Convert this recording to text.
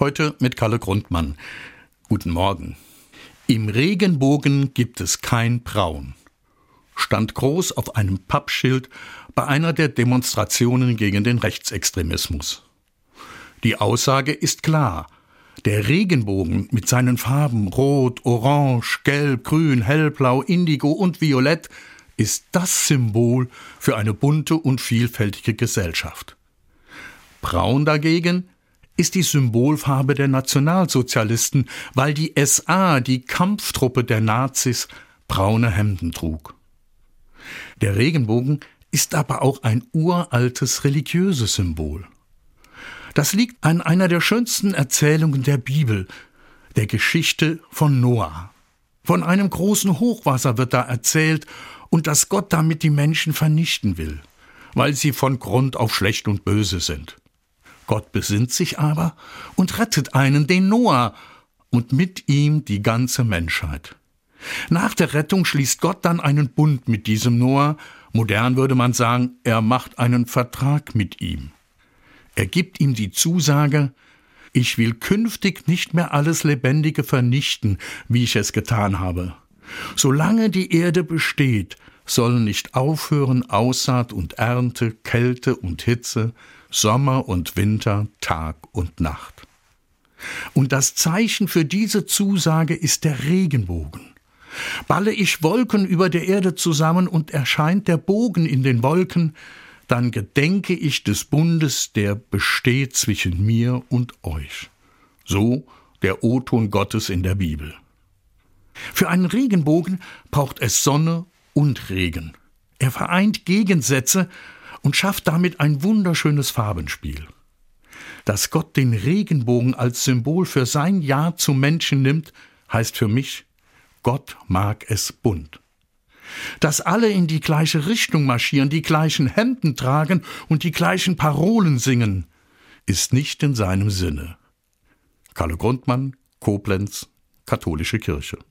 Heute mit Kalle Grundmann. Guten Morgen. Im Regenbogen gibt es kein Braun. Stand groß auf einem Pappschild bei einer der Demonstrationen gegen den Rechtsextremismus. Die Aussage ist klar. Der Regenbogen mit seinen Farben Rot, Orange, Gelb, Grün, Hellblau, Indigo und Violett ist das Symbol für eine bunte und vielfältige Gesellschaft. Braun dagegen ist die Symbolfarbe der Nationalsozialisten, weil die SA, die Kampftruppe der Nazis, braune Hemden trug. Der Regenbogen ist aber auch ein uraltes religiöses Symbol. Das liegt an einer der schönsten Erzählungen der Bibel, der Geschichte von Noah. Von einem großen Hochwasser wird da erzählt und dass Gott damit die Menschen vernichten will, weil sie von Grund auf schlecht und böse sind. Gott besinnt sich aber und rettet einen, den Noah, und mit ihm die ganze Menschheit. Nach der Rettung schließt Gott dann einen Bund mit diesem Noah, modern würde man sagen, er macht einen Vertrag mit ihm. Er gibt ihm die Zusage, ich will künftig nicht mehr alles Lebendige vernichten, wie ich es getan habe. Solange die Erde besteht, sollen nicht aufhören Aussaat und Ernte, Kälte und Hitze, Sommer und Winter, Tag und Nacht. Und das Zeichen für diese Zusage ist der Regenbogen. Balle ich Wolken über der Erde zusammen und erscheint der Bogen in den Wolken, dann gedenke ich des Bundes, der besteht zwischen mir und euch. So der O-Ton Gottes in der Bibel. Für einen Regenbogen braucht es Sonne und Regen. Er vereint Gegensätze und schafft damit ein wunderschönes Farbenspiel. Dass Gott den Regenbogen als Symbol für sein Ja zu Menschen nimmt, heißt für mich, Gott mag es bunt. Dass alle in die gleiche Richtung marschieren, die gleichen Hemden tragen und die gleichen Parolen singen, ist nicht in seinem Sinne. Kalle Grundmann, Koblenz, Katholische Kirche.